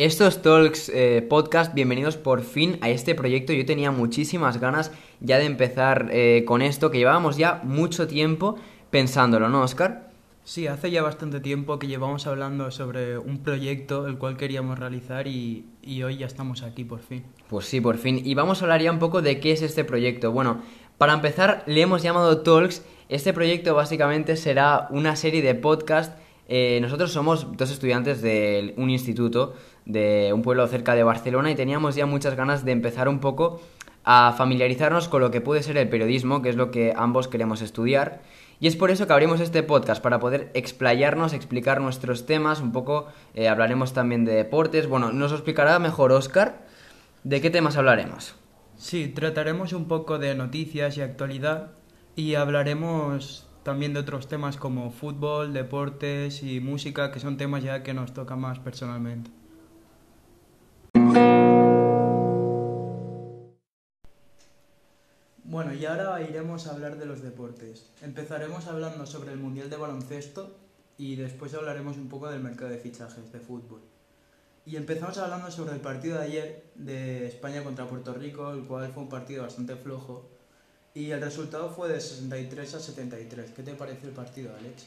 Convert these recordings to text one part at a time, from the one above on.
Estos Talks eh, Podcast, bienvenidos por fin a este proyecto. Yo tenía muchísimas ganas ya de empezar eh, con esto, que llevábamos ya mucho tiempo pensándolo, ¿no, Oscar? Sí, hace ya bastante tiempo que llevamos hablando sobre un proyecto el cual queríamos realizar y, y hoy ya estamos aquí por fin. Pues sí, por fin. Y vamos a hablar ya un poco de qué es este proyecto. Bueno, para empezar, le hemos llamado Talks. Este proyecto básicamente será una serie de podcast. Eh, nosotros somos dos estudiantes de un instituto de un pueblo cerca de Barcelona y teníamos ya muchas ganas de empezar un poco a familiarizarnos con lo que puede ser el periodismo, que es lo que ambos queremos estudiar. Y es por eso que abrimos este podcast, para poder explayarnos, explicar nuestros temas, un poco eh, hablaremos también de deportes. Bueno, nos explicará mejor Oscar de qué temas hablaremos. Sí, trataremos un poco de noticias y actualidad y hablaremos también de otros temas como fútbol, deportes y música, que son temas ya que nos tocan más personalmente. Y ahora iremos a hablar de los deportes. Empezaremos hablando sobre el Mundial de Baloncesto y después hablaremos un poco del mercado de fichajes de fútbol. Y empezamos hablando sobre el partido de ayer de España contra Puerto Rico, el cual fue un partido bastante flojo. Y el resultado fue de 63 a 73. ¿Qué te pareció el partido, Alex?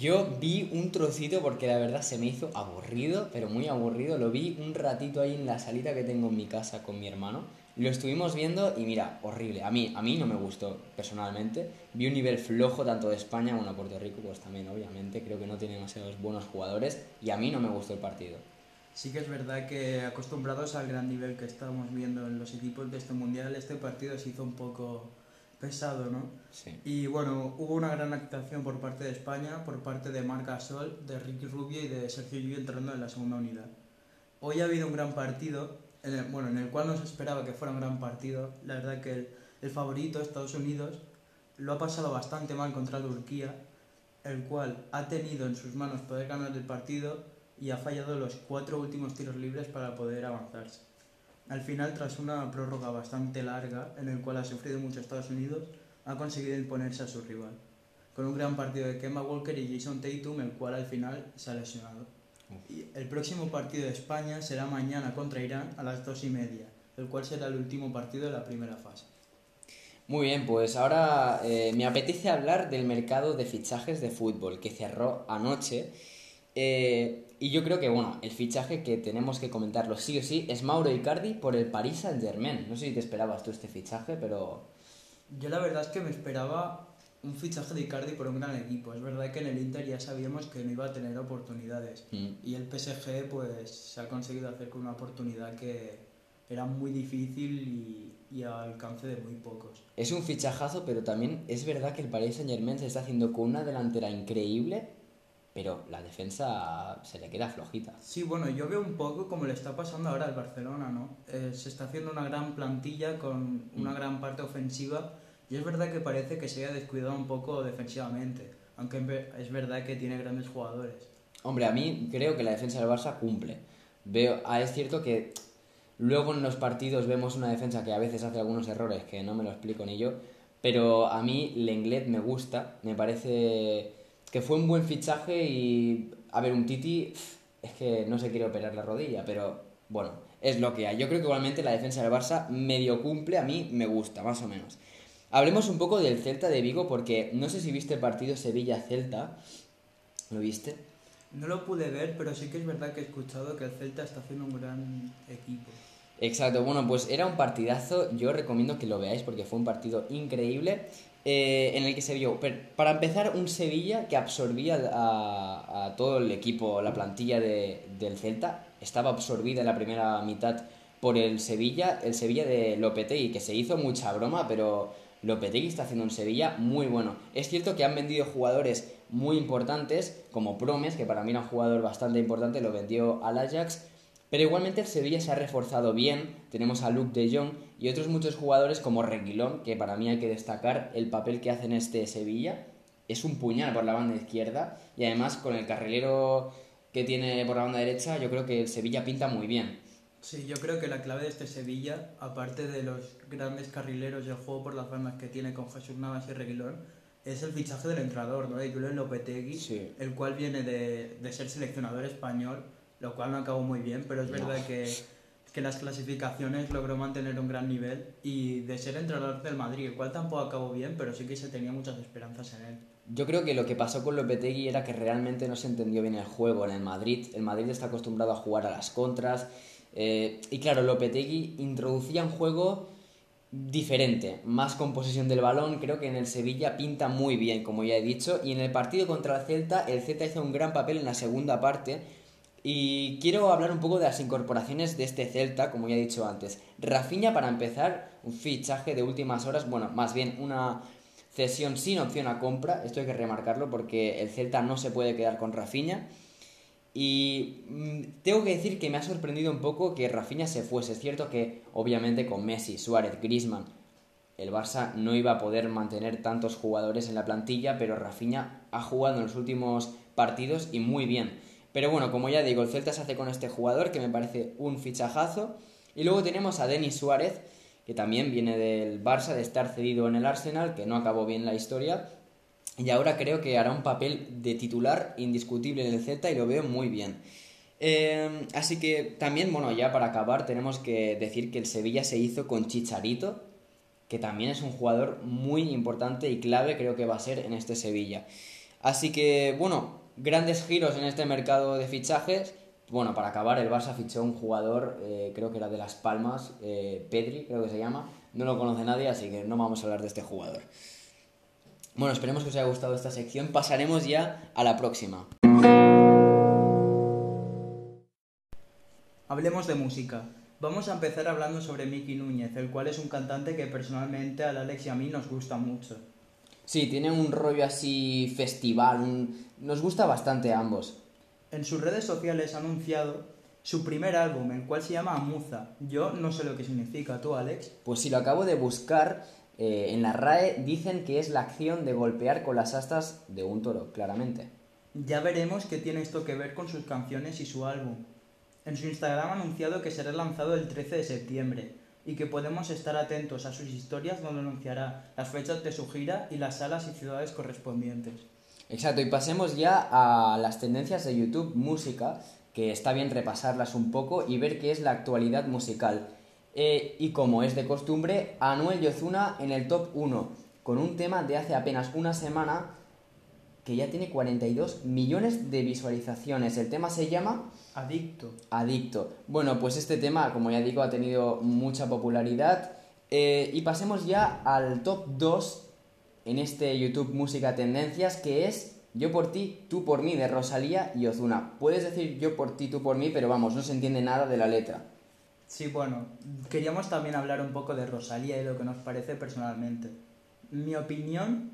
Yo vi un trocito porque la verdad se me hizo aburrido, pero muy aburrido. Lo vi un ratito ahí en la salita que tengo en mi casa con mi hermano. Lo estuvimos viendo y mira, horrible. A mí, a mí no me gustó personalmente. Vi un nivel flojo tanto de España como de Puerto Rico, pues también obviamente. Creo que no tiene demasiados buenos jugadores y a mí no me gustó el partido. Sí que es verdad que acostumbrados al gran nivel que estábamos viendo en los equipos de este mundial, este partido se hizo un poco pesado, ¿no? Sí. Y bueno, hubo una gran actuación por parte de España, por parte de Marc Gasol, de Ricky Rubio y de Sergio Llull entrando en la segunda unidad. Hoy ha habido un gran partido, en el, bueno, en el cual no se esperaba que fuera un gran partido. La verdad que el, favorito, Estados Unidos, lo ha pasado bastante mal contra Turquía, el cual ha tenido en sus manos poder ganar el partido y ha fallado los cuatro últimos tiros libres para poder avanzarse. Al final, tras una prórroga bastante larga, en el cual ha sufrido mucho Estados Unidos, ha conseguido imponerse a su rival, con un gran partido de Kemba Walker y Jason Tatum, el cual al final se ha lesionado. Y el próximo partido de España será mañana contra Irán a las dos y media, el cual será el último partido de la primera fase. Muy bien, pues ahora eh, me apetece hablar del mercado de fichajes de fútbol que cerró anoche. Eh, y yo creo que, bueno, el fichaje que tenemos que comentarlo sí o sí es Mauro Icardi por el Paris Saint-Germain. No sé si te esperabas tú este fichaje, pero... Yo la verdad es que me esperaba un fichaje de Icardi por un gran equipo. Es verdad que en el Inter ya sabíamos que no iba a tener oportunidades. Mm. Y el PSG pues se ha conseguido hacer con una oportunidad que era muy difícil y, y al alcance de muy pocos. Es un fichajazo, pero también es verdad que el Paris Saint-Germain se está haciendo con una delantera increíble, pero la defensa se le queda flojita. Sí, bueno, yo veo un poco como le está pasando ahora al Barcelona, ¿no? Eh, se está haciendo una gran plantilla con una Mm. gran parte ofensiva y es verdad que parece que se haya descuidado un poco defensivamente, aunque es verdad que tiene grandes jugadores. Hombre, a mí creo que la defensa del Barça cumple. Veo, ah, es cierto que luego en los partidos vemos una defensa que a veces hace algunos errores que no me lo explico ni yo, pero a mí Lenglet me gusta, me parece que fue un buen fichaje y a ver, un Titi es que no se quiere operar la rodilla, pero bueno, es lo que hay. Yo creo que igualmente la defensa del Barça medio cumple, a mí me gusta, más o menos. Hablemos un poco del Celta de Vigo porque no sé si viste el partido Sevilla-Celta. ¿Lo viste? No lo pude ver, pero sí que es verdad que he escuchado que el Celta está haciendo un gran equipo. Exacto, bueno, pues era un partidazo, yo recomiendo que lo veáis porque fue un partido increíble eh, en el que se vio, para empezar, un Sevilla que absorbía a, a todo el equipo, la plantilla de- del Celta, estaba absorbida en la primera mitad por el Sevilla, el Sevilla de Lopetegui, que se hizo mucha broma, pero Lopetegui está haciendo un Sevilla muy bueno. Es cierto que han vendido jugadores muy importantes, como Promes, que para mí era un jugador bastante importante, lo vendió al Ajax, pero igualmente el Sevilla se ha reforzado bien, tenemos a Luke de Jong y otros muchos jugadores como Reguilón, que para mí hay que destacar el papel que hace en este Sevilla. Es un puñal por la banda izquierda y además con el carrilero que tiene por la banda derecha, yo creo que el Sevilla pinta muy bien. Sí, yo creo que la clave de este Sevilla, aparte de los grandes carrileros y el juego por las bandas que tiene con Jesús Navas y Reguilón, es el fichaje del entrenador, ¿no? De Julen Lopetegui, Sí. el cual viene de, de ser seleccionador español lo cual no acabó muy bien, pero es verdad que, que las clasificaciones logró mantener un gran nivel y de ser entrenador del Madrid, el cual tampoco acabó bien, pero sí que se tenía muchas esperanzas en él. Yo creo que lo que pasó con Lopetegui era que realmente no se entendió bien el juego en el Madrid. El Madrid está acostumbrado a jugar a las contras. Eh, y claro, Lopetegui introducía un juego diferente, más con posesión del balón. Creo que en el Sevilla pinta muy bien, como ya he dicho. Y en el partido contra el Celta, el Celta hizo un gran papel en la segunda parte. Y quiero hablar un poco de las incorporaciones de este Celta, como ya he dicho antes. Rafinha, para empezar, un fichaje de últimas horas, bueno, más bien una cesión sin opción a compra. Esto hay que remarcarlo porque el Celta no se puede quedar con Rafinha. Y mm, tengo que decir que me ha sorprendido un poco que Rafinha se fuese. Es cierto que, obviamente, con Messi, Suárez, Griezmann, el Barça no iba a poder mantener tantos jugadores en la plantilla, pero Rafinha ha jugado en los últimos partidos y muy bien. Pero bueno, como ya digo, el Celta se hace con este jugador que me parece un fichajazo. Y luego tenemos a Denis Suárez, que también viene del Barça, de estar cedido en el Arsenal, que no acabó bien la historia. Y ahora creo que hará un papel de titular indiscutible en el Celta y lo veo muy bien. Eh, así que también, bueno, ya para acabar tenemos que decir que el Sevilla se hizo con Chicharito, que también es un jugador muy importante y clave creo que va a ser en este Sevilla. Así que, bueno, grandes giros en este mercado de fichajes. Bueno, para acabar, el Barça fichó un jugador, eh, creo que era de Las Palmas, eh, Pedri, creo que se llama. No lo conoce nadie, así que no vamos a hablar de este jugador. Bueno, esperemos que os haya gustado esta sección. Pasaremos ya a la próxima. Hablemos de música. Vamos a empezar hablando sobre Miki Núñez, el cual es un cantante que personalmente al Alex y a mí nos gusta mucho. Sí, tiene un rollo así festival, un- nos gusta bastante a ambos. En sus redes sociales ha anunciado su primer álbum, el cual se llama Amuza. Yo no sé lo que significa, ¿tú, Alex? Pues si lo acabo de buscar, eh, en la RAE dicen que es la acción de golpear con las astas de un toro, claramente. Ya veremos qué tiene esto que ver con sus canciones y su álbum. En su Instagram ha anunciado que será lanzado el 13 de septiembre y que podemos estar atentos a sus historias donde anunciará las fechas de su gira y las salas y ciudades correspondientes. Exacto, y pasemos ya a las tendencias de YouTube Música, que está bien repasarlas un poco y ver qué es la actualidad musical. Eh, y como es de costumbre, Anuel y Ozuna en el top 1, con un tema de hace apenas una semana que ya tiene 42 millones de visualizaciones. El tema se llama Adicto. Adicto. Bueno, pues este tema, como ya digo, ha tenido mucha popularidad. Eh, y pasemos ya al top 2 en este YouTube Música Tendencias, que es Yo por ti, tú por mí, de Rosalía y Ozuna. Puedes decir yo por ti, tú por mí, pero vamos, no se entiende nada de la letra. Sí, bueno, queríamos también hablar un poco de Rosalía y lo que nos parece personalmente. Mi opinión,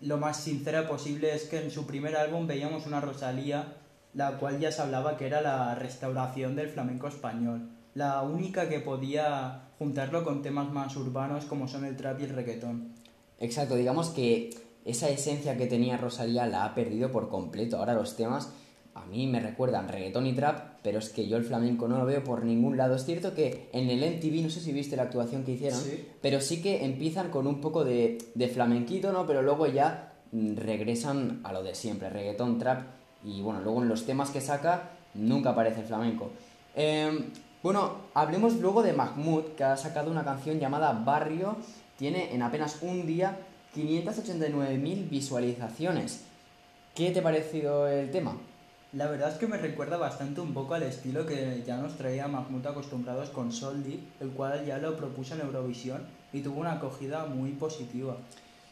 lo más sincera posible, es que en su primer álbum veíamos una Rosalía, la cual ya se hablaba que era la restauración del flamenco español. La única que podía juntarlo con temas más urbanos como son el trap y el reggaetón. Exacto, digamos que esa esencia que tenía Rosalía la ha perdido por completo. Ahora los temas a mí me recuerdan reggaetón y trap, pero es que yo el flamenco no lo veo por ningún lado. Es cierto que en el MTV, no sé si viste la actuación que hicieron, Sí. pero sí que empiezan con un poco de, de flamenquito, ¿no? Pero luego ya mm, regresan a lo de siempre, reggaetón, trap, y bueno, luego en los temas que saca nunca aparece el flamenco. Em, bueno, hablemos luego de Mahmoud, que ha sacado una canción llamada Barrio, tiene en apenas un día 589.000 visualizaciones. ¿Qué te ha parecido el tema? La verdad es que me recuerda bastante un poco al estilo que ya nos traía Mahmoud acostumbrados con Soldi, el cual ya lo propuso en Eurovisión y tuvo una acogida muy positiva.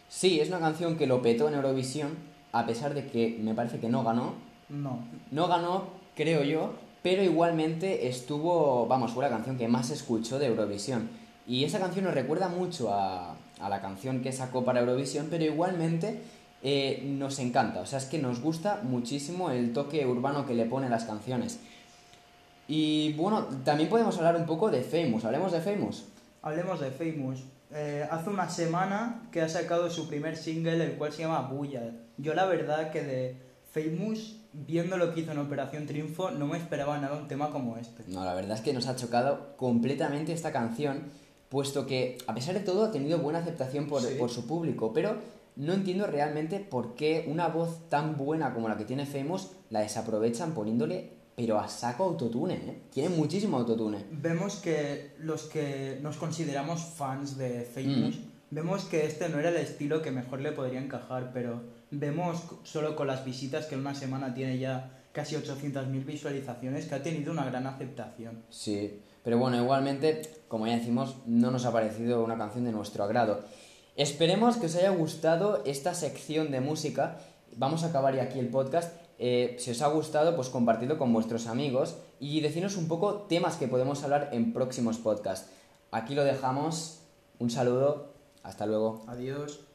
Sí, es una canción que lo petó en Eurovisión, a pesar de que me parece que no ganó. No, No ganó, creo yo, pero igualmente estuvo, vamos, fue la canción que más escuchó de Eurovisión. Y esa canción nos recuerda mucho a, a la canción que sacó para Eurovisión, pero igualmente eh, nos encanta. O sea, es que nos gusta muchísimo el toque urbano que le pone a las canciones. Y bueno, también podemos hablar un poco de Famous. Hablemos de Famous. Hablemos de Famous. Eh, hace una semana que ha sacado su primer single, el cual se llama Bulla. Yo la verdad que de Famous, viendo lo que hizo en Operación Triunfo, no me esperaba nada un tema como este. No, la verdad es que nos ha chocado completamente esta canción, puesto que, a pesar de todo, ha tenido buena aceptación por, Sí. por su público, pero no entiendo realmente por qué una voz tan buena como la que tiene Famous la desaprovechan poniéndole pero a saco autotune, ¿eh? Tiene muchísimo autotune. Vemos que los que nos consideramos fans de Famous, vemos que este no era el estilo que mejor le podría encajar, pero vemos solo con las visitas que en una semana tiene ya casi 800.000 visualizaciones, que ha tenido una gran aceptación. Sí, pero bueno, igualmente, como ya decimos, no nos ha parecido una canción de nuestro agrado. Esperemos que os haya gustado esta sección de música. Vamos a acabar ya aquí el podcast. Eh, si os ha gustado, pues compartidlo con vuestros amigos y deciros un poco temas que podemos hablar en próximos podcasts. Aquí lo dejamos. Un saludo. Hasta luego. Adiós.